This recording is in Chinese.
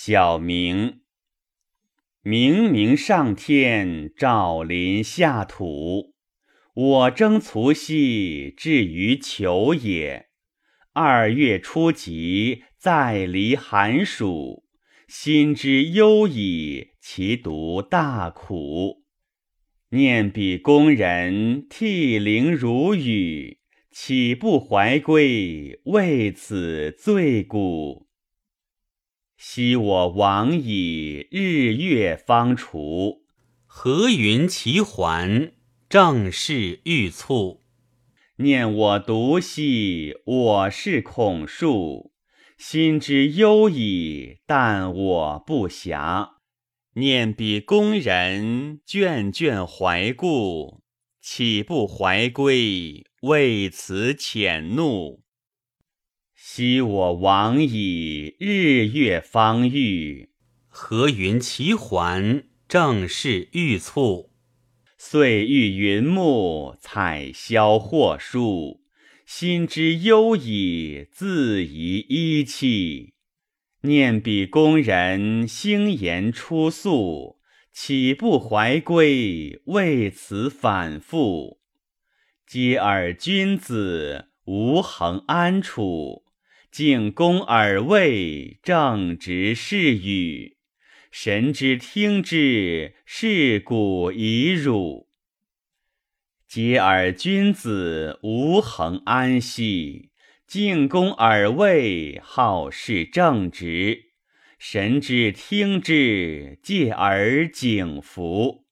小明，明明上天，照临下土。我征卒兮，至于求也。二月初极，再离寒暑，心之忧矣，其独大苦。念彼工人，涕零如雨，岂不怀归？为此罪古。昔我往矣，日月方除。何云其还？正是欲促。念我独兮，我是恐恕。心之忧矣，但我不暇。念彼宫人，眷眷怀故，岂不怀归？为此遣怒。昔我往矣，日月方愈。何云其还？正是欲促。岁欲云暮，采消或树。心之忧矣，自疑依弃。念彼工人，兴言出宿，岂不怀归？为此反复。嗟尔君子，无恒安处。敬公而位，正直是语。神之听之，是古已辱。嗟尔君子，无恒安息。敬公而位，好事正直。神之听之，戒而警服。